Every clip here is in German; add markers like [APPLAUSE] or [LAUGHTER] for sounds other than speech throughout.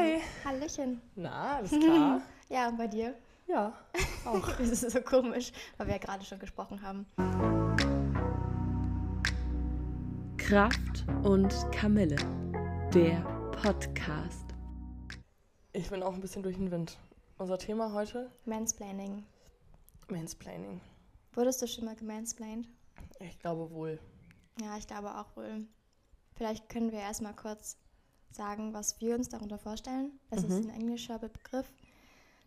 Hi. Hallöchen. Na, alles klar? [LAUGHS] Ja, und bei dir? ja, auch. [LAUGHS] Das ist so komisch, weil wir ja gerade schon gesprochen haben. Kraft und Kamille, der Podcast. Ich bin auch ein bisschen durch den Wind. Unser Thema heute? Mansplaining. Mansplaining. Wurdest du schon mal gemansplained? Ich glaube wohl. Ja, ich glaube auch wohl. Vielleicht können wir erstmal kurz sagen, was wir uns darunter vorstellen. Es ist ein englischer Begriff,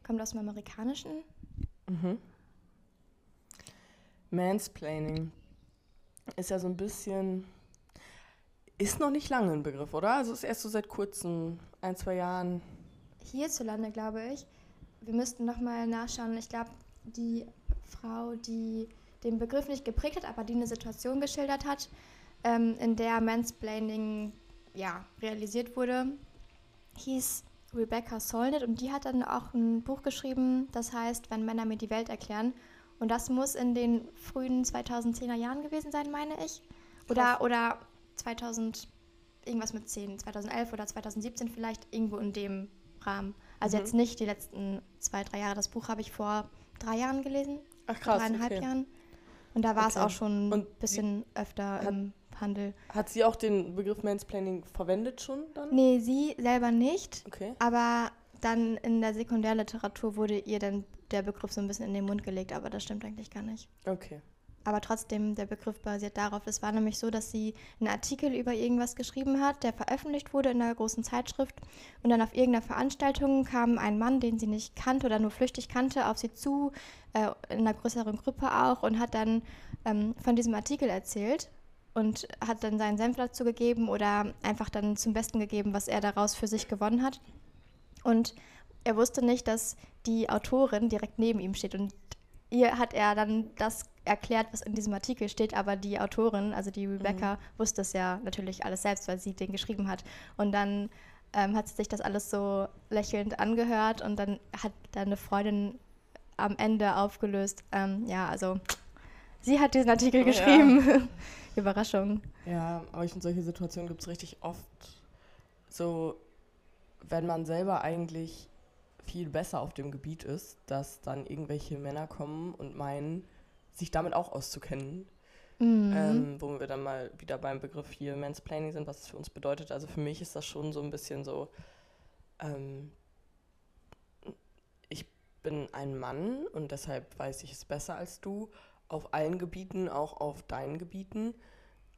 kommt aus dem Amerikanischen. Mhm. Mansplaining ist ja so ein bisschen. Ist noch nicht lange ein Begriff, oder? Also ist erst so seit kurzem, ein, zwei Jahren. Hierzulande, glaube ich. Wir müssten nochmal nachschauen. Ich glaube, die Frau, die den Begriff nicht geprägt hat, aber die eine Situation geschildert hat, ähm, in der Mansplaining ja, realisiert wurde, hieß Rebecca Solnit und die hat dann auch ein Buch geschrieben, das heißt, wenn Männer mir die Welt erklären. Und das muss in den frühen 2010er Jahren gewesen sein, meine ich. Oder, oder 2000, irgendwas mit 10, 2011 oder 2017 vielleicht, irgendwo in dem Rahmen. Also Mhm. jetzt nicht die letzten zwei, drei Jahre. Das Buch habe ich vor drei Jahren gelesen, Ach krass. dreieinhalb Okay. Jahren. Und da war es Okay. auch schon ein bisschen öfter im Handel. Hat sie auch den Begriff Mansplaining verwendet schon dann? Nee, sie selber nicht. Okay. Aber dann in der Sekundärliteratur wurde ihr dann der Begriff so ein bisschen in den Mund gelegt, aber das stimmt eigentlich gar nicht. Okay. Aber trotzdem, der Begriff basiert darauf. Es war nämlich so, dass sie einen Artikel über irgendwas geschrieben hat, der veröffentlicht wurde in einer großen Zeitschrift. Und dann auf irgendeiner Veranstaltung kam ein Mann, den sie nicht kannte oder nur flüchtig kannte, auf sie zu, äh, in einer größeren Gruppe auch, und hat dann ähm, von diesem Artikel erzählt und hat dann seinen Senf dazu gegeben oder einfach dann zum Besten gegeben, was er daraus für sich gewonnen hat. Und er wusste nicht, dass die Autorin direkt neben ihm steht. Und ihr hat er dann das erklärt, was in diesem Artikel steht, aber die Autorin, also die Rebecca, wusste es ja natürlich alles selbst, weil sie den geschrieben hat. Und dann ähm, hat sie sich das alles so lächelnd angehört und dann hat deine Freundin am Ende aufgelöst, ähm, ja, also sie hat diesen Artikel Ja. geschrieben. [LAUGHS] Überraschung. Ja, aber ich finde, solche Situationen gibt es richtig oft. So, wenn man selber eigentlich viel besser auf dem Gebiet ist, dass dann irgendwelche Männer kommen und meinen, sich damit auch auszukennen. Mhm. Ähm, wo wir dann mal wieder beim Begriff hier Mansplaining sind, was es für uns bedeutet. Also für mich ist das schon so ein bisschen so, ähm, ich bin ein Mann und deshalb weiß ich es besser als du, auf allen Gebieten, auch auf deinen Gebieten.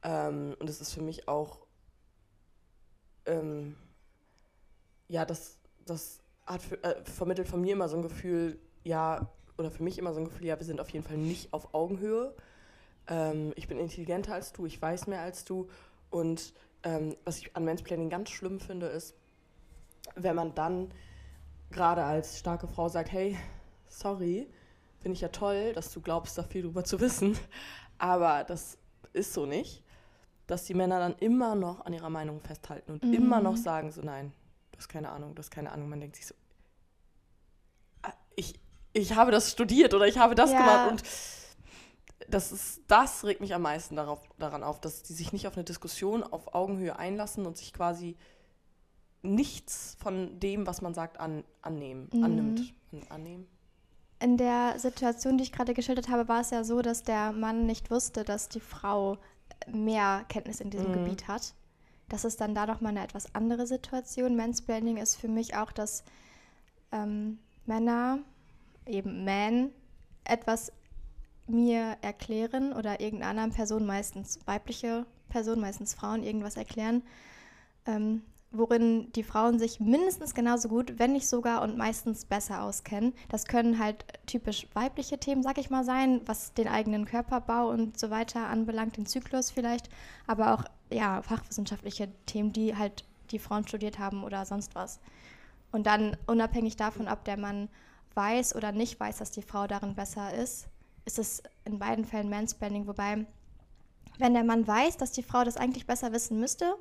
Ähm, und es ist für mich auch, ähm, ja, das, das hat für, äh, vermittelt von mir immer so ein Gefühl, ja, oder für mich immer so ein Gefühl, ja, wir sind auf jeden Fall nicht auf Augenhöhe. Ähm, ich bin intelligenter als du, ich weiß mehr als du. Und ähm, was ich an Mansplaining ganz schlimm finde, ist, wenn man dann gerade als starke Frau sagt, hey, sorry, finde ich ja toll, dass du glaubst, da viel drüber zu wissen, aber das ist so nicht, dass die Männer dann immer noch an ihrer Meinung festhalten und Mhm. immer noch sagen so, nein, du hast keine Ahnung, du hast keine Ahnung. Man denkt sich so, ah, ich, ich habe das studiert oder ich habe das Ja. gemacht und das ist, das regt mich am meisten darauf, daran auf, dass die sich nicht auf eine Diskussion auf Augenhöhe einlassen und sich quasi nichts von dem, was man sagt, an, annehmen, Mhm. annimmt. Und annehmen. In der Situation, die ich gerade geschildert habe, war es ja so, dass der Mann nicht wusste, dass die Frau mehr Kenntnis in diesem Mhm. Gebiet hat. Das ist dann da nochmal eine etwas andere Situation. Mansplaining ist für mich auch, dass ähm, Männer, eben Man, etwas mir erklären oder irgendeiner anderen Person, meistens weibliche Personen, meistens Frauen, irgendwas erklären, ähm, worin die Frauen sich mindestens genauso gut, wenn nicht sogar und meistens besser auskennen. Das können halt typisch weibliche Themen, sag ich mal, sein, was den eigenen Körperbau und so weiter anbelangt, den Zyklus vielleicht, aber auch ja, fachwissenschaftliche Themen, die halt die Frauen studiert haben oder sonst was. Und dann unabhängig davon, ob der Mann weiß oder nicht weiß, dass die Frau darin besser ist, ist es in beiden Fällen Mansplaining, wobei wenn der Mann weiß, dass die Frau das eigentlich besser wissen müsste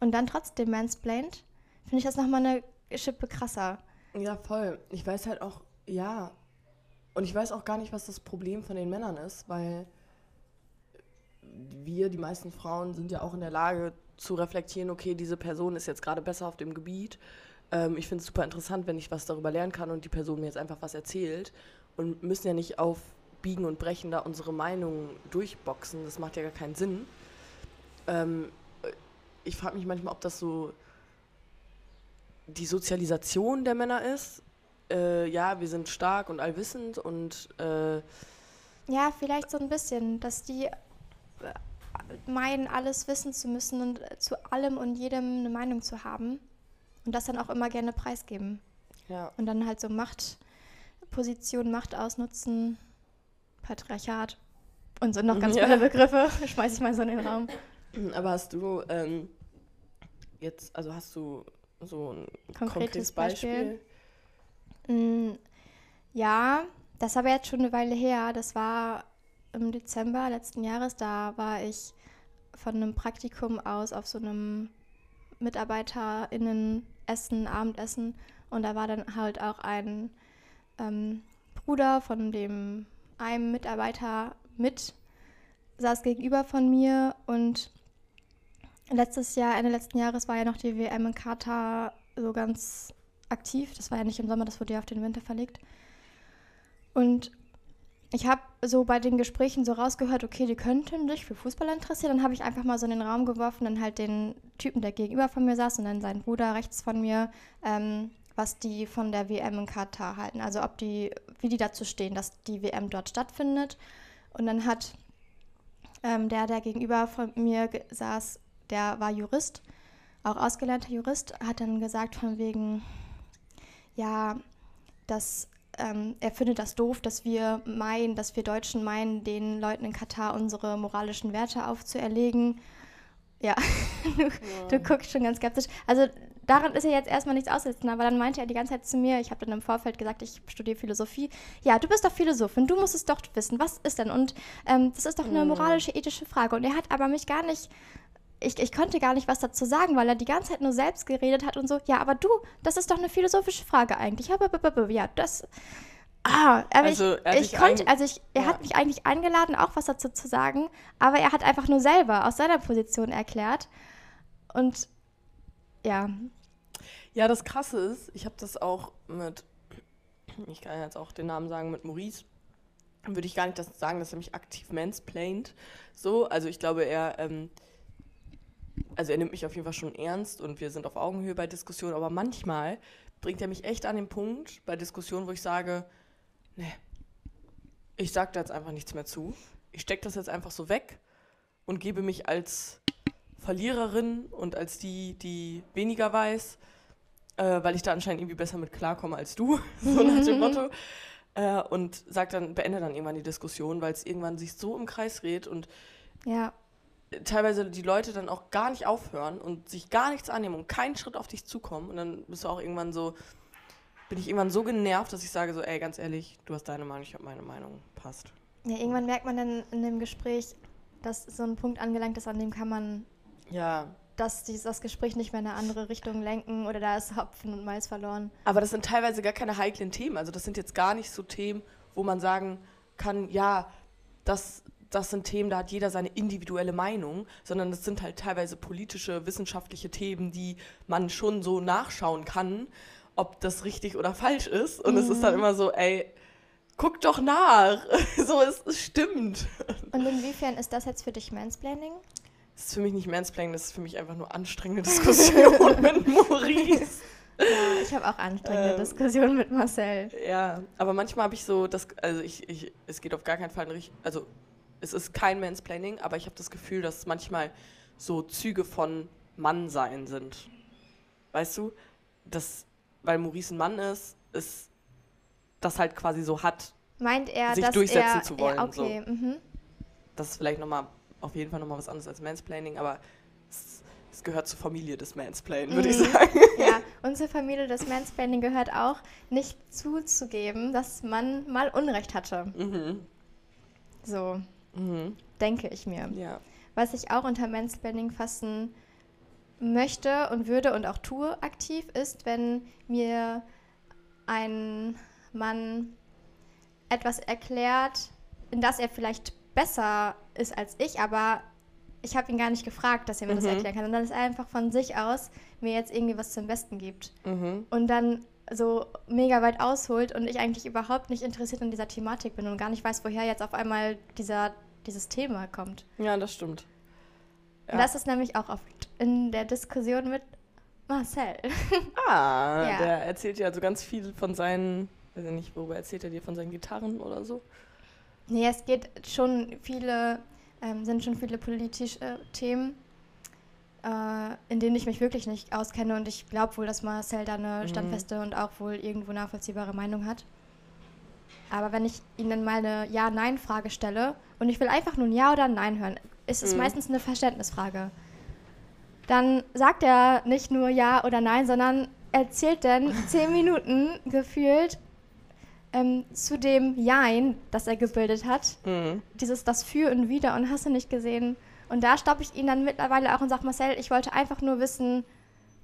und dann trotzdem mansplaint, finde ich das nochmal eine Schippe krasser. Ja, voll. Ich weiß halt auch, ja. Und ich weiß auch gar nicht, was das Problem von den Männern ist, weil wir, die meisten Frauen, sind ja auch in der Lage zu reflektieren, okay, diese Person ist jetzt gerade besser auf dem Gebiet Ähm, ich finde es super interessant, wenn ich was darüber lernen kann und die Person mir jetzt einfach was erzählt und müssen ja nicht auf Biegen und Brechen da unsere Meinung durchboxen. Das macht ja gar keinen Sinn. Ähm, ich frage mich manchmal, ob das so die Sozialisation der Männer ist. Äh, ja, wir sind stark und allwissend und äh, Ja, vielleicht so ein bisschen, dass die äh, meinen, alles wissen zu müssen und äh, zu allem und jedem eine Meinung zu haben und das dann auch immer gerne preisgeben. ja. Und dann halt so Machtposition, Macht ausnutzen, Patriarchat und so noch [LAUGHS] ganz Ja. viele Begriffe, [LAUGHS] schmeiße ich mal so in den Raum. Aber hast du ähm, jetzt, also hast du so ein Konkretes konkretes Beispiel? Beispiel? Mm, Ja, das ist aber jetzt schon eine Weile her. Das war im Dezember letzten Jahres. Da war ich von einem Praktikum aus auf so einem MitarbeiterInnen-Essen, Abendessen. Und da war dann halt auch ein ähm, Bruder von dem einem Mitarbeiter mit, saß gegenüber von mir und letztes Jahr, Ende letzten Jahres war ja noch die WM in Katar so ganz aktiv. Das war ja nicht im Sommer, das wurde ja auf den Winter verlegt. Und ich habe so bei den Gesprächen so rausgehört, okay, die könnten sich für Fußball interessieren. Dann habe ich einfach mal so in den Raum geworfen, dann halt den Typen, der gegenüber von mir saß und dann seinen Bruder rechts von mir, ähm, was die von der WM in Katar halten. Also ob die, wie die dazu stehen, dass die WM dort stattfindet. Und dann hat ähm, der, der gegenüber von mir saß, der war Jurist, auch ausgelernter Jurist, hat dann gesagt von wegen, ja, dass ähm, er findet das doof, dass wir meinen, dass wir Deutschen meinen, den Leuten in Katar unsere moralischen Werte aufzuerlegen. Ja, [LAUGHS] du, du guckst schon ganz skeptisch. Also daran ist ja jetzt erstmal nichts aussetzen, aber dann meinte er die ganze Zeit zu mir, ich habe dann im Vorfeld gesagt, ich studiere Philosophie. Ja, du bist doch Philosophin, du musst es doch wissen. Was ist denn? Und ähm, das ist doch eine moralische, ethische Frage. Und er hat aber mich gar nicht ich, ich konnte gar nicht was dazu sagen, weil er die ganze Zeit nur selbst geredet hat und so, ja, aber du, das ist doch eine philosophische Frage eigentlich. Ja, das. Ah, aber Also, er hat ich, ich konnte, also ich, er Ja. hat mich eigentlich eingeladen, auch was dazu zu sagen, aber er hat einfach nur selber aus seiner Position erklärt. Und ja, Ja, das Krasse ist, ich habe das auch mit, ich kann jetzt auch den Namen sagen, mit Maurice, würde ich gar nicht das sagen, dass er mich aktiv mansplaint. So, also ich glaube, er, ähm, also er nimmt mich auf jeden Fall schon ernst und wir sind auf Augenhöhe bei Diskussionen, aber manchmal bringt er mich echt an den Punkt bei Diskussionen, wo ich sage, nee, ich sag da jetzt einfach nichts mehr zu. Ich stecke das jetzt einfach so weg und gebe mich als Verliererin und als die, die weniger weiß, äh, weil ich da anscheinend irgendwie besser mit klarkomme als du, [LAUGHS] so nach dem Motto. [LAUGHS] Äh, und sag dann, beende dann irgendwann die Diskussion, weil es irgendwann sich so im Kreis dreht und ja, teilweise die Leute dann auch gar nicht aufhören und sich gar nichts annehmen und keinen Schritt auf dich zukommen. Und dann bist du auch irgendwann so, bin ich irgendwann so genervt, dass ich sage so, ey, ganz ehrlich, du hast deine Meinung, ich habe meine Meinung, passt. ja, irgendwann merkt man dann in dem Gespräch, dass so ein Punkt angelangt ist, an dem kann man Ja, dass dies, das Gespräch nicht mehr in eine andere Richtung lenken oder da ist Hopfen und Malz verloren. Aber das sind teilweise gar keine heiklen Themen. Also das sind jetzt gar nicht so Themen, wo man sagen kann, ja, das, das sind Themen, da hat jeder seine individuelle Meinung, sondern das sind halt teilweise politische, wissenschaftliche Themen, die man schon so nachschauen kann, ob das richtig oder falsch ist. Und es ist dann immer so, ey, guck doch nach. [LAUGHS] so, es, es stimmt. Und inwiefern ist das jetzt für dich Mansplaining? Das ist für mich nicht Mansplaining, das ist für mich einfach nur anstrengende Diskussion mit [LAUGHS] Maurice. Ja, ich habe auch anstrengende Ähm. Diskussionen mit Marcel. Ja, aber manchmal habe ich so das, also ich, ich, es geht auf gar keinen Fall in also es ist kein Mansplaining, aber ich habe das Gefühl, dass es manchmal so Züge von Mannsein sind. Weißt du, dass, weil Maurice ein Mann ist, ist das halt quasi so hat, Meint er, Sich dass durchsetzen er, zu wollen, Ja, okay. Mhm. das ist vielleicht nochmal, auf jeden Fall nochmal was anderes als Mansplaining, aber es, es gehört zur Familie des Mansplain, würde ich Mhm. sagen. [LAUGHS] Ja, [LAUGHS] unsere Familie des Mansplaining gehört auch, nicht zuzugeben, dass man mal Unrecht hatte. Mhm. So Mhm. denke ich mir. Ja. Was ich auch unter Mansplaining fassen möchte und würde und auch tue aktiv, ist, wenn mir ein Mann etwas erklärt, in das er vielleicht besser ist als ich, aber ich habe ihn gar nicht gefragt, dass er mir das Mhm. erklären kann, sondern dass er einfach von sich aus mir jetzt irgendwie was zum Besten gibt. Mhm. Und dann so mega weit ausholt und ich eigentlich überhaupt nicht interessiert an dieser Thematik bin und gar nicht weiß, woher jetzt auf einmal dieser, dieses Thema kommt. Ja, das stimmt. Und Ja. das ist nämlich auch oft in der Diskussion mit Marcel. [LAUGHS] Ah, Ja. der erzählt ja so ganz viel von seinen, weiß ich nicht, worüber erzählt er dir von seinen Gitarren oder so? nee, es geht schon viele, ähm, sind schon viele politische Themen, äh, in denen ich mich wirklich nicht auskenne und ich glaube wohl, dass Marcel da eine Mhm. standfeste und auch wohl irgendwo nachvollziehbare Meinung hat. Aber wenn ich dann mal eine Ja-Nein-Frage stelle und ich will einfach nur ein Ja oder ein Nein hören, ist es Mhm. meistens eine Verständnisfrage. Dann sagt er nicht nur Ja oder Nein, sondern erzählt dann [LAUGHS] zehn Minuten gefühlt ähm, zu dem Jein, das er gebildet hat. Mhm. Dieses das Für und Wider und hast du nicht gesehen. Und da stoppe ich ihn dann mittlerweile auch und sage, Marcel, ich wollte einfach nur wissen,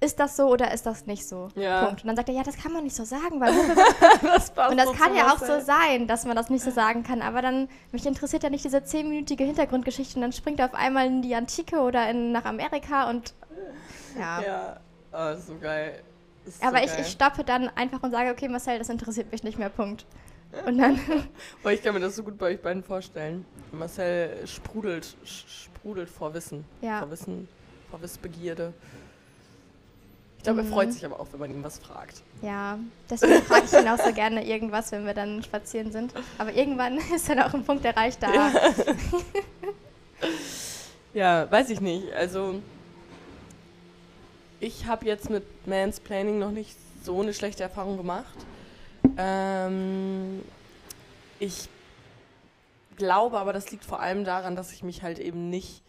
ist das so oder ist das nicht so? Ja. Punkt. Und dann sagt er, ja, das kann man nicht so sagen, weil [LAUGHS] das passt und das so kann ja auch so sein, dass man das nicht so sagen kann. Aber dann, mich interessiert ja nicht diese zehnminütige Hintergrundgeschichte und dann springt er auf einmal in die Antike oder in, nach Amerika und ja. Ja, oh, so geil. Ist Aber so ich, geil. ich stoppe dann einfach und sage, okay, Marcel, das interessiert mich nicht mehr, Punkt. Und dann, [LAUGHS] Oh, ich kann mir das so gut bei euch beiden vorstellen. Marcel sprudelt, sprudelt vor Wissen. ja. Vor Wissen, vor Wissbegierde. Ich glaube, er Mhm. freut sich aber auch, wenn man ihn was fragt. Ja, deswegen frage ich ihn auch so gerne irgendwas, wenn wir dann spazieren sind. Aber irgendwann [LAUGHS] ist dann auch ein Punkt erreicht, da. Ja. [LAUGHS] Ja, weiß ich nicht. Also, ich habe jetzt mit Mansplaining noch nicht so eine schlechte Erfahrung gemacht. Ähm, ich glaube aber, das liegt vor allem daran, dass ich mich halt eben nicht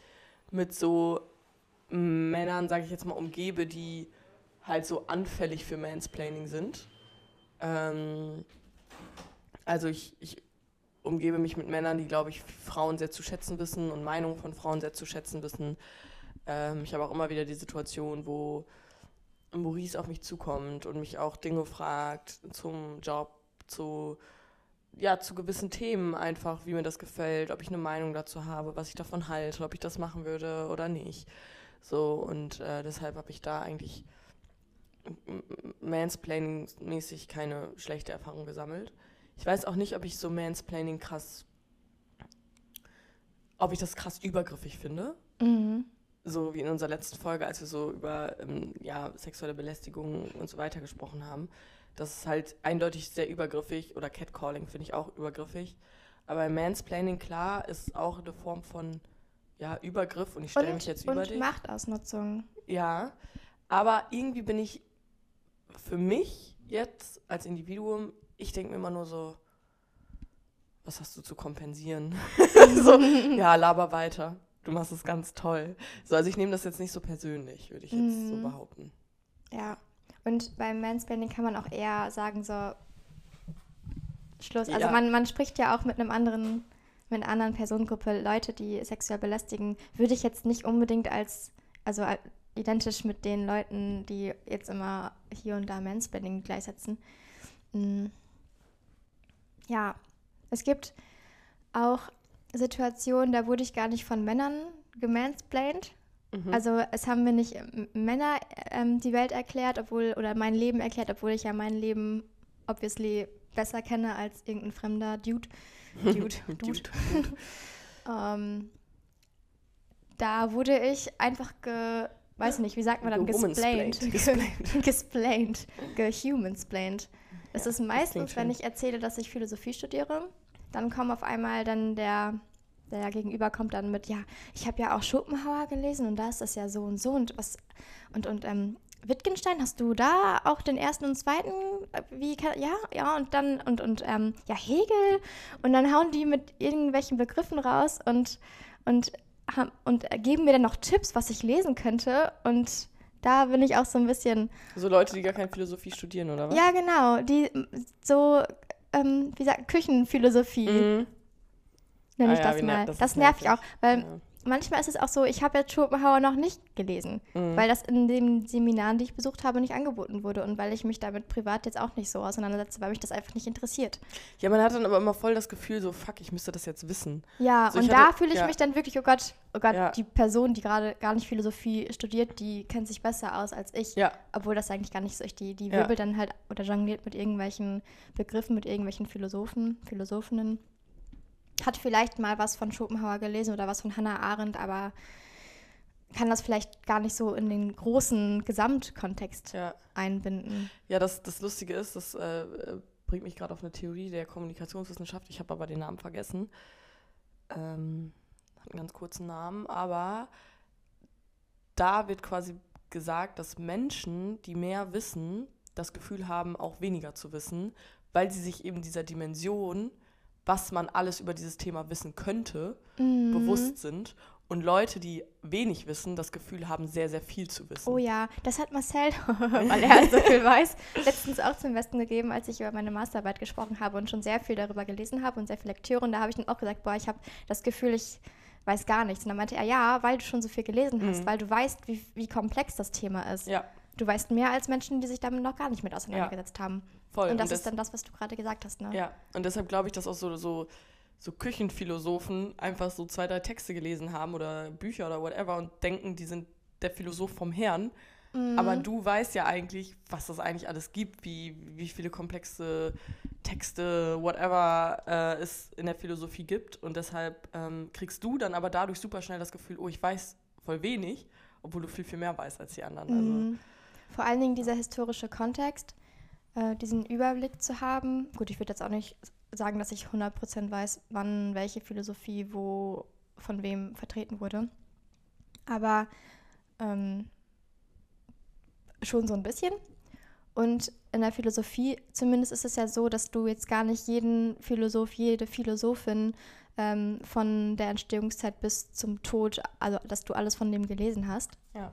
mit so Männern, sage ich jetzt mal, umgebe, die halt so anfällig für Mansplaining sind. Ähm, also ich, ich umgebe mich mit Männern, die, glaube ich, Frauen sehr zu schätzen wissen und Meinungen von Frauen sehr zu schätzen wissen. Ähm, ich habe auch immer wieder die Situation, wo Maurice auf mich zukommt und mich auch Dinge fragt zum Job, zu, ja, zu gewissen Themen einfach, wie mir das gefällt, ob ich eine Meinung dazu habe, was ich davon halte, ob ich das machen würde oder nicht. So, und äh, deshalb habe ich da eigentlich Mansplaining-mäßig keine schlechte Erfahrung gesammelt. Ich weiß auch nicht, ob ich so Mansplaining krass, ob ich das krass übergriffig finde. Mhm. So wie in unserer letzten Folge, als wir so über ähm, ja, sexuelle Belästigung und so weiter gesprochen haben. Das ist halt eindeutig sehr übergriffig oder Catcalling finde ich auch übergriffig. Aber Mansplaining, klar, ist auch eine Form von ja, Übergriff und ich stelle mich jetzt über und dich. Machtausnutzung. Ja, aber irgendwie bin ich für mich jetzt als Individuum, ich denke mir immer nur so, was hast du zu kompensieren? [LAUGHS] so, ja, laber weiter. Du machst es ganz toll. So, also ich nehme das jetzt nicht so persönlich, würde ich jetzt so Mhm. behaupten. Ja. Und beim Mansplaining kann man auch eher sagen, so Schluss. Also Ja. man, man spricht ja auch mit einem anderen, mit einer anderen Personengruppe, Leute, die sexuell belästigen, würde ich jetzt nicht unbedingt als, also al- identisch mit den Leuten, die jetzt immer hier und da Mansplaining gleichsetzen. Mm. Ja, es gibt auch Situationen, da wurde ich gar nicht von Männern gemansplained. Mhm. Also es haben mir nicht ähm, Männer ähm, die Welt erklärt, obwohl, oder mein Leben erklärt, obwohl ich ja mein Leben obviously besser kenne als irgendein fremder Dude. [LAUGHS] Dude, Dude. Dude. [LAUGHS] Ähm, da wurde ich einfach ge, weiß nicht, wie sagt man dann, gesplained. Gesplained. [LAUGHS] Gehumansplained. Es ist meistens, wenn ich erzähle, dass ich Philosophie studiere, dann kommt auf einmal dann der, der Gegenüber kommt dann mit, ja, ich habe ja auch Schopenhauer gelesen und da ist das ja so und so und was und und ähm, Wittgenstein, hast du da auch den ersten und zweiten? Äh, Wie kann, ja, ja, und dann, und, und, ähm, ja, Hegel. Und dann hauen die mit irgendwelchen Begriffen raus und, und, und geben mir dann noch Tipps, was ich lesen könnte. Und da bin ich auch so ein bisschen, So Leute, die gar keine Philosophie studieren, oder was? ja, genau, die so, ähm, wie sagt, Küchenphilosophie Mhm. nenne Ah ich ja, das ner- mal. das Das, ist nervt ich auch, weil Ja. Manchmal ist es auch so, ich habe jetzt Schopenhauer noch nicht gelesen, Mhm. weil das in den Seminaren, die ich besucht habe, nicht angeboten wurde und weil ich mich damit privat jetzt auch nicht so auseinandersetze, weil mich das einfach nicht interessiert. Ja, man hat dann aber immer voll das Gefühl, so, fuck, ich müsste das jetzt wissen. Ja, So, und ich da hatte- fühle ich ja. mich dann wirklich, oh Gott, oh Gott, Ja. die Person, die gerade gar nicht Philosophie studiert, die kennt sich besser aus als ich. Ja. Obwohl das eigentlich gar nicht so ist. Die, die wirbelt dann halt oder jongliert mit irgendwelchen Begriffen, mit irgendwelchen Philosophen, Philosophinnen. Hat vielleicht mal was von Schopenhauer gelesen oder was von Hannah Arendt, aber kann das vielleicht gar nicht so in den großen Gesamtkontext Ja. einbinden. Ja, das, das Lustige ist, das äh, bringt mich gerade auf eine Theorie der Kommunikationswissenschaft. Ich habe aber den Namen vergessen. Ähm, hat einen ganz kurzen Namen, aber da wird quasi gesagt, dass Menschen, die mehr wissen, das Gefühl haben, auch weniger zu wissen, weil sie sich eben dieser Dimension, was man alles über dieses Thema wissen könnte, Mhm. bewusst sind. Und Leute, die wenig wissen, das Gefühl haben, sehr, sehr viel zu wissen. Oh ja, das hat Marcel, [LAUGHS] weil er halt so viel weiß, letztens auch zum Besten gegeben, als ich über meine Masterarbeit gesprochen habe und schon sehr viel darüber gelesen habe und sehr viel Lektüre. Und da habe ich dann auch gesagt, boah, ich habe das Gefühl, ich weiß gar nichts. Und dann meinte er, ja, weil du schon so viel gelesen hast, Mhm. weil du weißt, wie, wie komplex das Thema ist. Ja, Du weißt mehr als Menschen, die sich damit noch gar nicht mit auseinandergesetzt haben. Voll. Und das das- ist dann das, was du gerade gesagt hast, ne? Ja, und deshalb glaube ich, dass auch so, so, so Küchenphilosophen einfach so zwei, drei Texte gelesen haben oder Bücher oder whatever und denken, die sind der Philosoph vom Herrn. Mhm. Aber du weißt ja eigentlich, was das eigentlich alles gibt, wie, wie viele komplexe Texte, whatever äh, es in der Philosophie gibt. Und deshalb ähm, kriegst du dann aber dadurch super schnell das Gefühl, oh, ich weiß voll wenig, obwohl du viel, viel mehr weißt als die anderen. Also, Mhm. Vor allen Dingen dieser historische Kontext, äh, diesen Überblick zu haben. Gut, ich würde jetzt auch nicht sagen, dass ich 100% weiß, wann welche Philosophie wo von wem vertreten wurde. Aber ähm, schon so ein bisschen. Und in der Philosophie zumindest ist es ja so, dass du jetzt gar nicht jeden Philosoph, jede Philosophin ähm, von der Entstehungszeit bis zum Tod, also dass du alles von dem gelesen hast ja.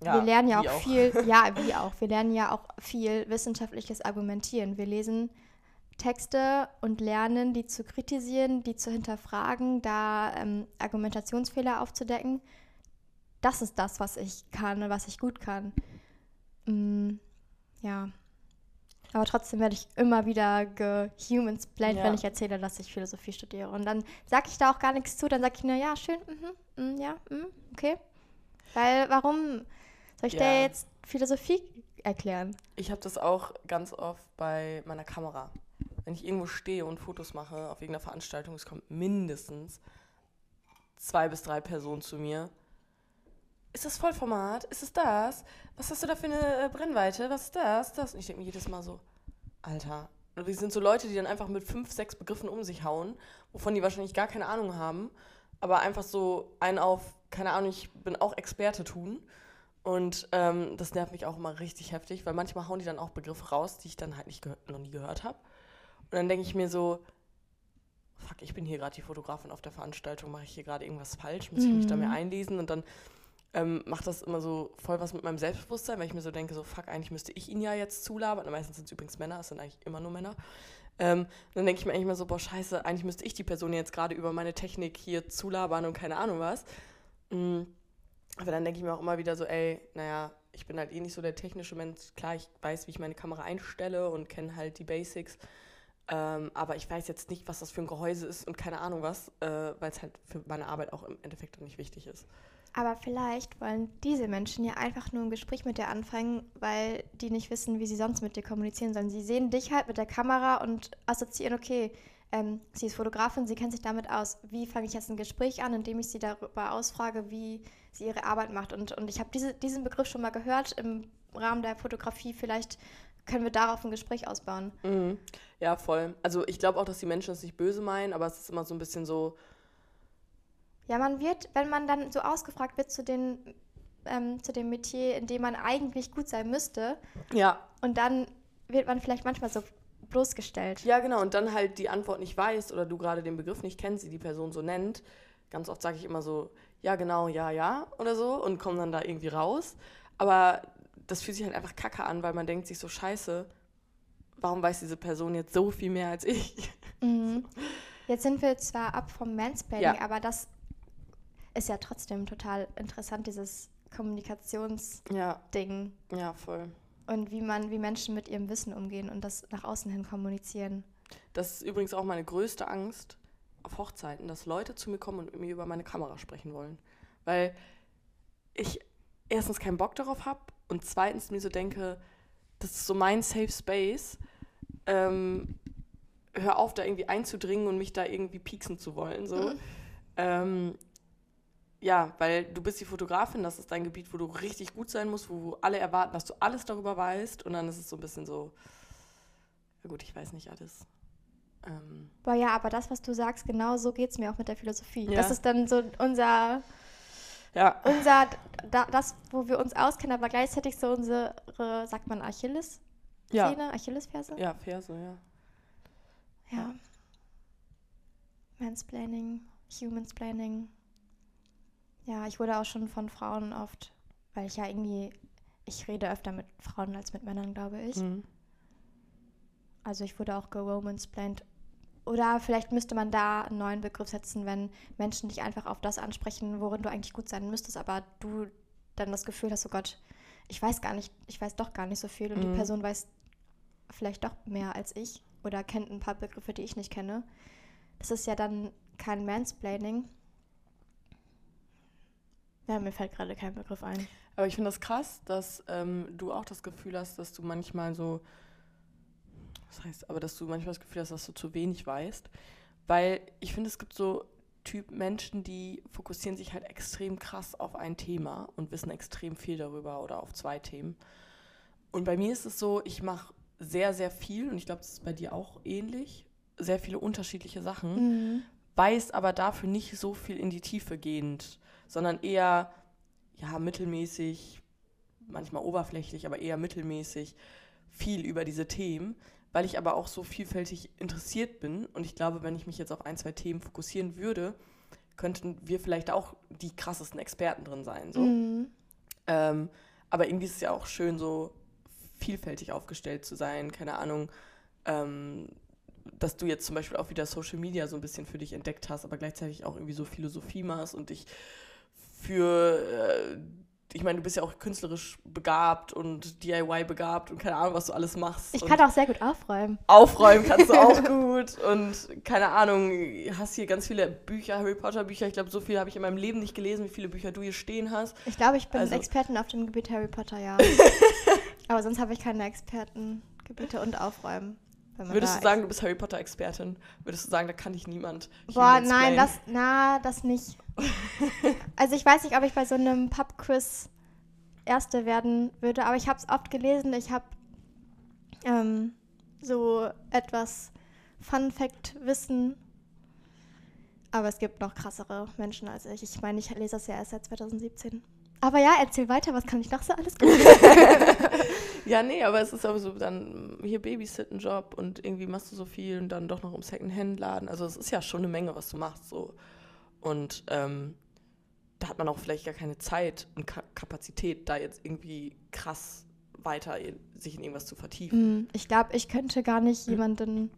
Wir lernen ja wie auch, viel, [LAUGHS] ja, wie auch. Wir lernen ja auch viel wissenschaftliches Argumentieren. Wir lesen Texte und lernen, die zu kritisieren, die zu hinterfragen, da ähm, Argumentationsfehler aufzudecken. Das ist das, was ich kann und was ich gut kann. Mm, ja. Aber trotzdem werde ich immer wieder gehumansplained, Ja. wenn ich erzähle, dass ich Philosophie studiere. Und dann sage ich da auch gar nichts zu. Dann sage ich nur, ja, schön, mhm, mm, ja, mm, okay. Weil, warum soll ich Ja. dir jetzt Philosophie erklären? Ich habe das auch ganz oft bei meiner Kamera. Wenn ich irgendwo stehe und Fotos mache auf irgendeiner Veranstaltung, es kommt mindestens zwei bis drei Personen zu mir. Ist das Vollformat? Ist es das? Was hast du da für eine äh, Brennweite? Was ist das? Das? Und ich denke mir jedes Mal so, Alter. Und wir sind so Leute, die dann einfach mit fünf, sechs Begriffen um sich hauen, wovon die wahrscheinlich gar keine Ahnung haben, aber einfach so einen auf, keine Ahnung, ich bin auch Experte tun. Und ähm, das nervt mich auch immer richtig heftig, weil manchmal hauen die dann auch Begriffe raus, die ich dann halt nicht noch nie gehört habe. Und dann denke ich mir so, fuck, ich bin hier gerade die Fotografin auf der Veranstaltung, mache ich hier gerade irgendwas falsch, muss ich mich da mehr Mhm. einlesen und dann ähm, macht das immer so voll was mit meinem Selbstbewusstsein, weil ich mir so denke, so fuck, eigentlich müsste ich ihn ja jetzt zulabern. Meistens sind es übrigens Männer, es sind eigentlich immer nur Männer. Ähm, dann denke ich mir eigentlich mal so, boah, scheiße, eigentlich müsste ich die Person jetzt gerade über meine Technik hier zulabern und keine Ahnung was. Mm, aber dann denke ich mir auch immer wieder so, ey, naja, ich bin halt eh nicht so der technische Mensch. Klar, ich weiß, wie ich meine Kamera einstelle und kenne halt die Basics. Ähm, aber ich weiß jetzt nicht, was das für ein Gehäuse ist und keine Ahnung was, äh, weil es halt für meine Arbeit auch im Endeffekt nicht wichtig ist. Aber vielleicht wollen diese Menschen ja einfach nur ein Gespräch mit dir anfangen, weil die nicht wissen, wie sie sonst mit dir kommunizieren sollen. Sie sehen dich halt mit der Kamera und assoziieren, okay, ähm, sie ist Fotografin, sie kennt sich damit aus. Wie fange ich jetzt ein Gespräch an, indem ich sie darüber ausfrage, wie sie ihre Arbeit macht? Und, und ich habe diese, diesen Begriff schon mal gehört im Rahmen der Fotografie. Vielleicht können wir darauf ein Gespräch ausbauen. Mhm. Ja, voll. Also ich glaube auch, dass die Menschen es nicht böse meinen, aber es ist immer so ein bisschen so, Ja, man wird, wenn man dann so ausgefragt wird zu, den, ähm, zu dem Metier, in dem man eigentlich gut sein müsste, ja, Und dann wird man vielleicht manchmal so bloßgestellt. Ja, genau. Und dann halt die Antwort nicht weißt oder du gerade den Begriff nicht kennst, die die Person so nennt. Ganz oft sage ich immer so, ja, genau, ja, ja oder so und komme dann da irgendwie raus. Aber das fühlt sich halt einfach kacke an, weil man denkt sich so, scheiße, warum weiß diese Person jetzt so viel mehr als ich? [LAUGHS] Mhm. Jetzt sind wir zwar ab vom Mansplaining, Ja. aber das ist ja trotzdem total interessant, dieses Kommunikationsding. Ja, ja, voll. Und wie man, wie Menschen mit ihrem Wissen umgehen und das nach außen hin kommunizieren. Das ist übrigens auch meine größte Angst auf Hochzeiten, dass Leute zu mir kommen und mit mir über meine Kamera sprechen wollen. Weil ich erstens keinen Bock darauf habe und zweitens mir so denke, das ist so mein Safe Space. Ähm, hör auf, da irgendwie einzudringen und mich da irgendwie pieksen zu wollen. So. Mhm. Ähm, ja, weil du bist die Fotografin, das ist dein Gebiet, wo du richtig gut sein musst, wo alle erwarten, dass du alles darüber weißt. Und dann ist es so ein bisschen so, ja gut, ich weiß nicht alles. Ähm, Boah, ja, aber das, was du sagst, genau so geht es mir auch mit der Philosophie. Ja. Das ist dann so unser, ja, unser da, das, wo wir uns auskennen, aber gleichzeitig so unsere, sagt man Achilles? ja, Szene, Achillesferse? ja, fair so, ja. Ja. Mansplaining, Humansplaining. Ja, ich wurde auch schon von Frauen oft, weil ich ja irgendwie, ich rede öfter mit Frauen als mit Männern, glaube ich. Mhm. Also ich wurde auch gewomansplained. Oder vielleicht müsste man da einen neuen Begriff setzen, wenn Menschen dich einfach auf das ansprechen, worin du eigentlich gut sein müsstest, aber du dann das Gefühl hast, oh Gott, ich weiß gar nicht, ich weiß doch gar nicht so viel und die Mhm. Person weiß vielleicht doch mehr als ich oder kennt ein paar Begriffe, die ich nicht kenne. Das ist ja dann kein Mansplaining. Ja, mir fällt gerade kein Begriff ein. Aber ich finde das krass, dass ähm, du auch das Gefühl hast, dass du manchmal so, das heißt, aber dass du manchmal das Gefühl hast, dass du zu wenig weißt. Weil ich finde, es gibt so Typ Menschen, die fokussieren sich halt extrem krass auf ein Thema und wissen extrem viel darüber oder auf zwei Themen. Und bei mir ist es so, ich mache sehr, sehr viel und ich glaube, das ist bei dir auch ähnlich, sehr viele unterschiedliche Sachen Mhm. weiß aber dafür nicht so viel in die Tiefe gehend, sondern eher ja mittelmäßig, manchmal oberflächlich, aber eher mittelmäßig viel über diese Themen, weil ich aber auch so vielfältig interessiert bin und ich glaube, wenn ich mich jetzt auf ein, zwei Themen fokussieren würde, könnten wir vielleicht auch die krassesten Experten drin sein. So. Mhm. Ähm, aber irgendwie ist es ja auch schön, so vielfältig aufgestellt zu sein. Keine Ahnung, ähm, dass du jetzt zum Beispiel auch wieder Social Media so ein bisschen für dich entdeckt hast, aber gleichzeitig auch irgendwie so Philosophie machst und dich für, äh, ich meine, du bist ja auch künstlerisch begabt und DIY begabt und keine Ahnung, was du alles machst. Ich kann auch sehr gut aufräumen. Aufräumen kannst du [LAUGHS] auch gut und keine Ahnung, hast hier ganz viele Bücher, Harry Potter Bücher. Ich glaube, so viele habe ich in meinem Leben nicht gelesen, wie viele Bücher du hier stehen hast. Ich glaube, ich bin Also- Expertin auf dem Gebiet Harry Potter, ja. [LAUGHS] Aber sonst habe ich keine Expertengebiete und Aufräumen. Würdest du sagen, du bist Harry Potter Expertin? Würdest du sagen, da kann dich niemand? Boah, nein, das, na, das nicht. [LAUGHS] also ich weiß nicht, ob ich bei so einem Pub-Quiz Erste werden würde, aber ich habe es oft gelesen. Ich habe ähm, so etwas Fun-Fact-Wissen. Aber es gibt noch krassere Menschen als ich. Ich meine, ich lese das ja erst seit 2017. Aber ja, erzähl weiter, was kann ich noch so alles [LAUGHS] gut? [LAUGHS] Ja, nee, aber es ist aber so dann hier Babysitten-Job und irgendwie machst du so viel und dann doch noch im Secondhand-Laden. Also es ist ja schon eine Menge, was du machst so. Und ähm, da hat man auch vielleicht gar keine Zeit und Ka Kapazität, da jetzt irgendwie krass weiter in, sich in irgendwas zu vertiefen. Hm, ich glaube, ich könnte gar nicht jemanden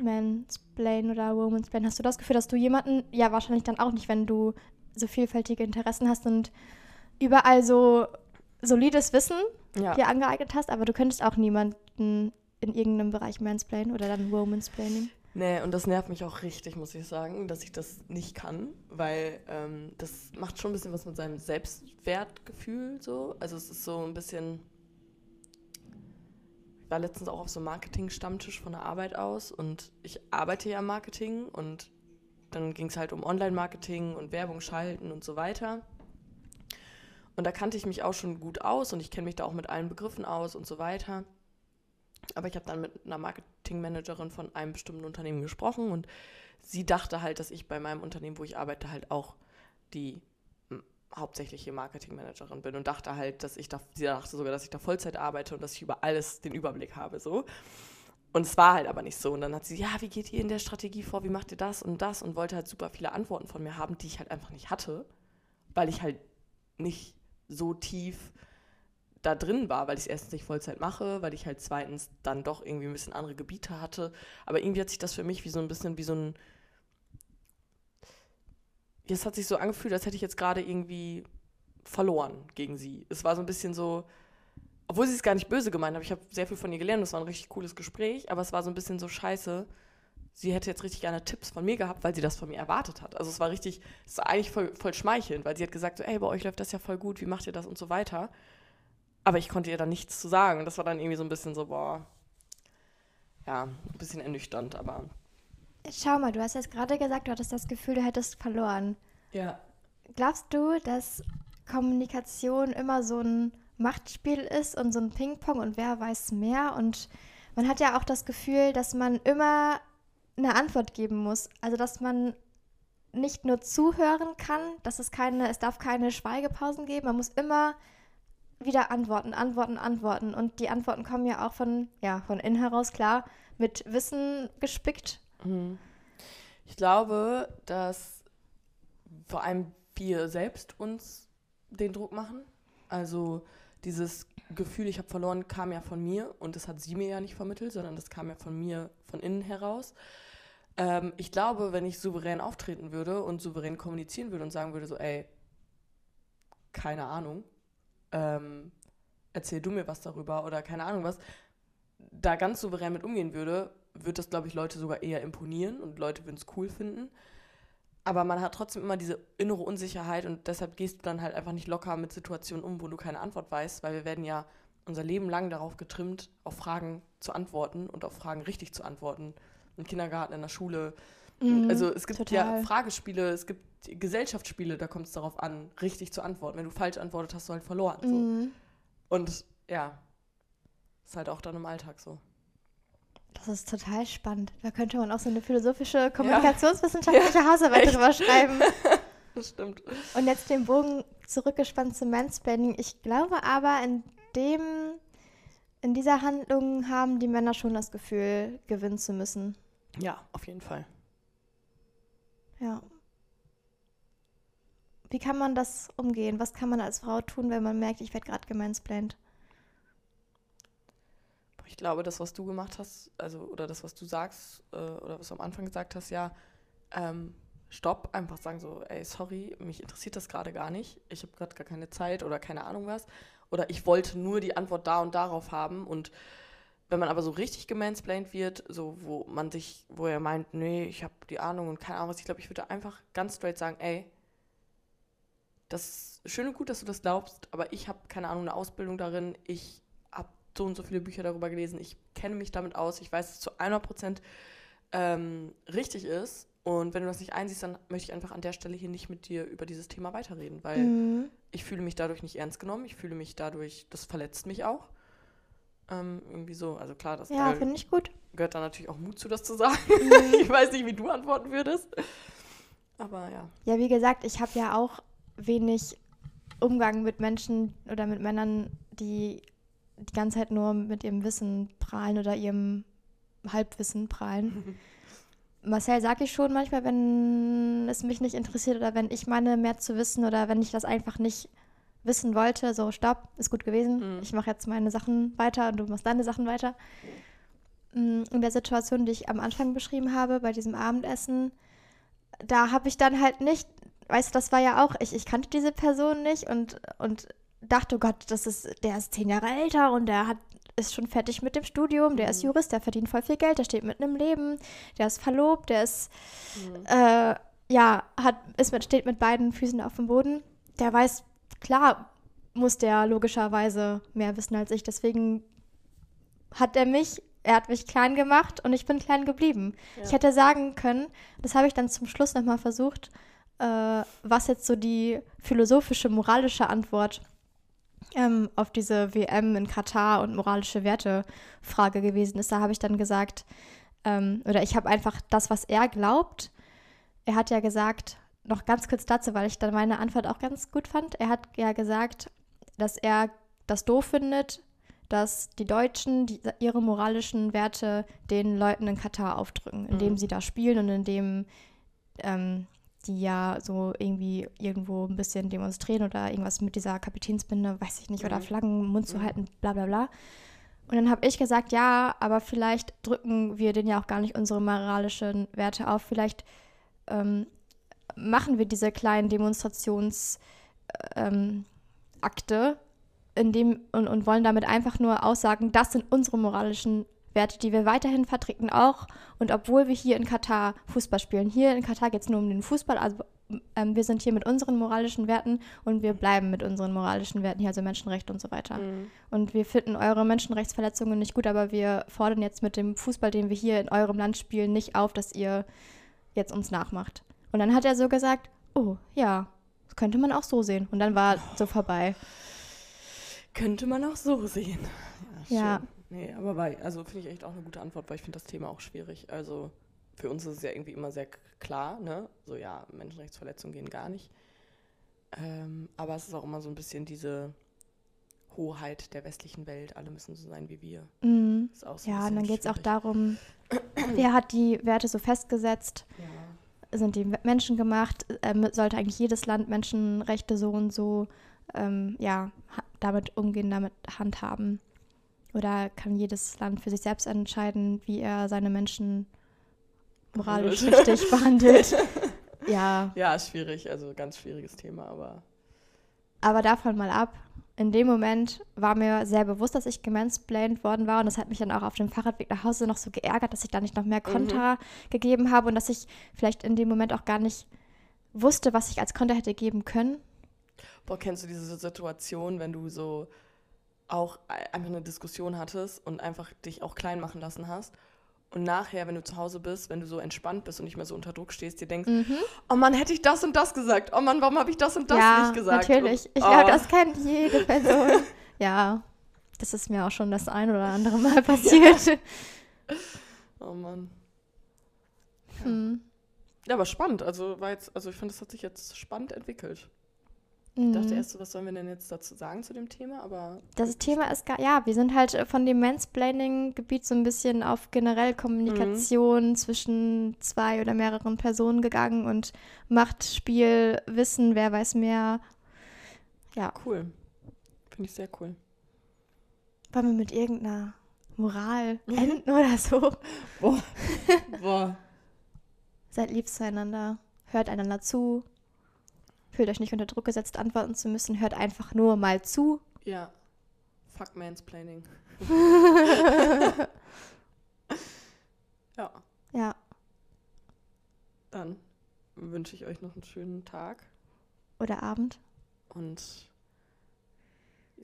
mansplain oder womansplain. Hast du das Gefühl, dass du jemanden, ja wahrscheinlich dann auch nicht, wenn du so vielfältige Interessen hast und überall so solides Wissen Ja. dir angeeignet hast, aber du könntest auch niemanden in irgendeinem Bereich mansplain oder dann womansplaining. Nee, und das nervt mich auch richtig, muss ich sagen, dass ich das nicht kann, weil ähm, das macht schon ein bisschen was mit seinem Selbstwertgefühl so. Also es ist so ein bisschen. Ich war letztens auch auf so einem Marketing-Stammtisch von der Arbeit aus und ich arbeite ja im Marketing und dann ging es halt um Online-Marketing und Werbung schalten und so weiter. Und da kannte ich mich auch schon gut aus und ich kenne mich da auch mit allen Begriffen aus und so weiter. Aber ich habe dann mit einer Marketingmanagerin von einem bestimmten Unternehmen gesprochen und sie dachte halt, dass ich bei meinem Unternehmen, wo ich arbeite, halt auch die hauptsächliche Marketingmanagerin bin und dachte halt, dass ich da, sie dachte sogar, dass ich da Vollzeit arbeite und dass ich über alles den Überblick habe, so. Und es war halt aber nicht so. Und dann hat sie, ja, wie geht ihr in der Strategie vor, wie macht ihr das und das und wollte halt super viele Antworten von mir haben, die ich halt einfach nicht hatte, weil ich halt nicht so tief da drin war, weil ich es erstens nicht Vollzeit mache, weil ich halt zweitens dann doch irgendwie ein bisschen andere Gebiete hatte. Aber irgendwie hat sich das für mich wie so ein bisschen wie so ein, es hat sich so angefühlt, als hätte ich jetzt gerade irgendwie verloren gegen sie. Es war so ein bisschen so, obwohl sie es gar nicht böse gemeint hat. Ich habe sehr viel von ihr gelernt, es war ein richtig cooles Gespräch, aber es war so ein bisschen so scheiße. Sie hätte jetzt richtig gerne Tipps von mir gehabt, weil sie das von mir erwartet hat. Also es war richtig, es war eigentlich voll, voll schmeichelnd, weil sie hat gesagt, so, ey, bei euch läuft das ja voll gut, wie macht ihr das und so weiter. Aber ich konnte ihr dann nichts zu sagen. Und das war dann irgendwie so ein bisschen so, boah, ja, ein bisschen ernüchternd, aber. Schau mal, du hast jetzt gerade gesagt, du hattest das Gefühl, du hättest verloren. Ja. Glaubst du, dass Kommunikation immer so ein Machtspiel ist und so ein Ping-Pong und wer weiß mehr? Und man hat ja auch das Gefühl, dass man immer eine Antwort geben muss. Also, dass man nicht nur zuhören kann, dass es keine, es darf keine Schweigepausen geben. Man muss immer wieder antworten, antworten, antworten. Und die Antworten kommen ja auch von, ja, von innen heraus, klar, mit Wissen gespickt. Mhm. Ich glaube, dass vor allem wir selbst uns den Druck machen. Also dieses Gefühl, ich habe verloren, kam ja von mir und das hat sie mir ja nicht vermittelt, sondern das kam ja von mir von innen heraus. Ähm, ich glaube, wenn ich souverän auftreten würde und souverän kommunizieren würde und sagen würde, so, ey, keine Ahnung, ähm, erzähl du mir was darüber oder keine Ahnung was, da ganz souverän mit umgehen würde, würde das, glaube ich, Leute sogar eher imponieren und Leute würden es cool finden. Aber man hat trotzdem immer diese innere Unsicherheit und deshalb gehst du dann halt einfach nicht locker mit Situationen um, wo du keine Antwort weißt, weil wir werden ja unser Leben lang darauf getrimmt, auf Fragen zu antworten und auf Fragen richtig zu antworten. Im Kindergarten, in der Schule. Mhm, also es gibt total. ja Fragespiele, es gibt Gesellschaftsspiele, da kommt es darauf an, richtig zu antworten. Wenn du falsch antwortet, hast du halt verloren. So. Mhm. Und ja, ist halt auch dann im Alltag so. Das ist total spannend. Da könnte man auch so eine philosophische, kommunikationswissenschaftliche Hausarbeit echt. drüber schreiben. [LAUGHS] Das stimmt. Und jetzt den Bogen zurückgespannt zum Mansplaining. Ich glaube aber, in dem, in dieser Handlung haben die Männer schon das Gefühl, gewinnen zu müssen. Ja, auf jeden Fall. Ja. Wie kann man das umgehen? Was kann man als Frau tun, wenn man merkt, ich werde gerade gemansplained? Ich glaube, das, was du gemacht hast, also oder das, was du sagst, äh, oder was du am Anfang gesagt hast, ja, ähm, stopp, einfach sagen so, ey, sorry, mich interessiert das gerade gar nicht, ich habe gerade gar keine Zeit oder keine Ahnung was. Oder ich wollte nur die Antwort da und darauf haben. Und wenn man aber so richtig gemansplained wird, so wo man sich, wo er meint, nee, ich habe die Ahnung und keine Ahnung was, ich glaube, ich würde einfach ganz straight sagen, ey, das ist schön und gut, dass du das glaubst, aber ich habe keine Ahnung, eine Ausbildung darin, ich habe so und so viele Bücher darüber gelesen, ich kenne mich damit aus, ich weiß, dass es zu 100 Prozent ähm, richtig ist. Und wenn du das nicht einsiehst, dann möchte ich einfach an der Stelle hier nicht mit dir über dieses Thema weiterreden, weil Mhm. ich fühle mich dadurch nicht ernst genommen, ich fühle mich dadurch, das verletzt mich auch. Ähm, irgendwie so, also klar, das Ja, da finde ich gut. gehört da natürlich auch Mut zu, das zu sagen. Mhm. [LAUGHS] ich weiß nicht, wie du antworten würdest. Aber ja. Ja, wie gesagt, ich habe ja auch wenig Umgang mit Menschen oder mit Männern, die die ganze Zeit nur mit ihrem Wissen prahlen oder ihrem Halbwissen prahlen. [LAUGHS] Marcel sage ich schon manchmal, wenn es mich nicht interessiert oder wenn ich meine, mehr zu wissen oder wenn ich das einfach nicht wissen wollte, so stopp, ist gut gewesen. Mhm. Ich mache jetzt meine Sachen weiter und du machst deine Sachen weiter. Mm, In der Situation, die ich am Anfang beschrieben habe, bei diesem Abendessen, da habe ich dann halt nicht, weißt du, das war ja auch, ich, ich kannte diese Person nicht und, und dachte, oh Gott, das ist, der ist zehn Jahre älter und der hat, ist schon fertig mit dem Studium, der ist Mhm. Jurist, der verdient voll viel Geld, der steht mitten im Leben, der ist verlobt, der ist, Mhm. äh, ja, hat, ist mit, steht mit beiden Füßen auf dem Boden. Der weiß, klar muss der logischerweise mehr wissen als ich, deswegen hat er mich, er hat mich klein gemacht und ich bin klein geblieben. Ja. Ich hätte sagen können, das habe ich dann zum Schluss nochmal versucht, äh, was jetzt so die philosophische, moralische Antwort ähm, auf diese WM in Katar und moralische Werte-Frage gewesen ist. Da habe ich dann gesagt, ähm, oder ich habe einfach das, was er glaubt, er hat ja gesagt, noch ganz kurz dazu, weil ich dann meine Antwort auch ganz gut fand. Er hat ja gesagt, dass er das doof findet, dass die Deutschen die, ihre moralischen Werte den Leuten in Katar aufdrücken, indem Mhm. sie da spielen und indem ähm, die ja so irgendwie irgendwo ein bisschen demonstrieren oder irgendwas mit dieser Kapitänsbinde, weiß ich nicht, oder Mhm. Flaggen im Mund zu Mhm. halten, bla bla bla. Und dann habe ich gesagt, ja, aber vielleicht drücken wir denen ja auch gar nicht unsere moralischen Werte auf. Vielleicht ähm, machen wir diese kleinen Demonstrationsakte ähm, in dem, und, und wollen damit einfach nur aussagen, das sind unsere moralischen Werte, die wir weiterhin vertreten auch. Und obwohl wir hier in Katar Fußball spielen, hier in Katar geht es nur um den Fußball, also ähm, wir sind hier mit unseren moralischen Werten und wir bleiben mit unseren moralischen Werten hier, also Menschenrechte und so weiter. Mhm. Und wir finden eure Menschenrechtsverletzungen nicht gut, aber wir fordern jetzt mit dem Fußball, den wir hier in eurem Land spielen, nicht auf, dass ihr jetzt uns nachmacht. Und dann hat er so gesagt, oh ja, das könnte man auch so sehen. Und dann war oh. so vorbei. Könnte man auch so sehen. Ja. ja. Nee, aber bei, also finde ich echt auch eine gute Antwort, weil ich finde das Thema auch schwierig. Also für uns ist es ja irgendwie immer sehr klar, ne? So ja, Menschenrechtsverletzungen gehen gar nicht. Ähm, aber es ist auch immer so ein bisschen diese Hoheit der westlichen Welt, alle müssen so sein wie wir. Mhm. So ja, und dann geht es auch darum, [CLEARS THROAT] wer hat die Werte so festgesetzt? Ja. Sind die Menschen gemacht? Ähm, sollte eigentlich jedes Land Menschenrechte so und so ähm, ja, damit umgehen, damit handhaben? Oder kann jedes Land für sich selbst entscheiden, wie er seine Menschen moralisch richtig behandelt? [LAUGHS] Ja. Ja, ist schwierig, also ganz schwieriges Thema, aber. Aber davon mal ab. In dem Moment war mir sehr bewusst, dass ich gemansplained worden war und das hat mich dann auch auf dem Fahrradweg nach Hause noch so geärgert, dass ich da nicht noch mehr Konter mhm. gegeben habe und dass ich vielleicht in dem Moment auch gar nicht wusste, was ich als Konter hätte geben können. Boah, kennst du diese Situation, wenn du so auch einfach eine Diskussion hattest und einfach dich auch klein machen lassen hast. Und nachher, wenn du zu Hause bist, wenn du so entspannt bist und nicht mehr so unter Druck stehst, dir denkst, mhm. oh Mann, hätte ich das und das gesagt. Oh Mann, warum habe ich das und das ja, nicht gesagt? natürlich. Und, ich glaube, oh. das kennt jede Person. [LAUGHS] ja, das ist mir auch schon das ein oder andere Mal passiert. [LAUGHS] Ja. Oh Mann. Ja. Hm. ja, aber spannend. Also, war jetzt, also ich finde, das hat sich jetzt spannend entwickelt. Ich dachte mhm. erst, was sollen wir denn jetzt dazu sagen zu dem Thema, aber. Das Thema ist gar, ja, wir sind halt von dem Mansplaining-Gebiet so ein bisschen auf generell Kommunikation mhm. zwischen zwei oder mehreren Personen gegangen und Machtspiel, Wissen, wer weiß mehr. Ja. Cool. Finde ich sehr cool. Wollen wir mit irgendeiner Moral [LAUGHS] enden oder so? Boah. Boah. [LAUGHS] Seid lieb zueinander, hört einander zu, Fühlt euch nicht unter Druck gesetzt, antworten zu müssen. Hört einfach nur mal zu. Ja. Fuck Mansplaining. [LAUGHS] ja. Ja. Dann wünsche ich euch noch einen schönen Tag. Oder Abend. Und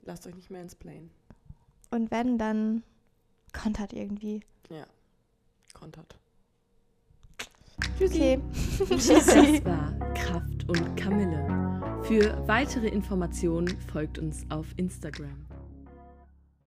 lasst euch nicht mansplainen. Und wenn, dann kontert irgendwie. Ja. Kontert. Tschüssi. Okay. [LAUGHS] Tschüssi. Das war Kraft und Kamille. Für weitere Informationen folgt uns auf Instagram.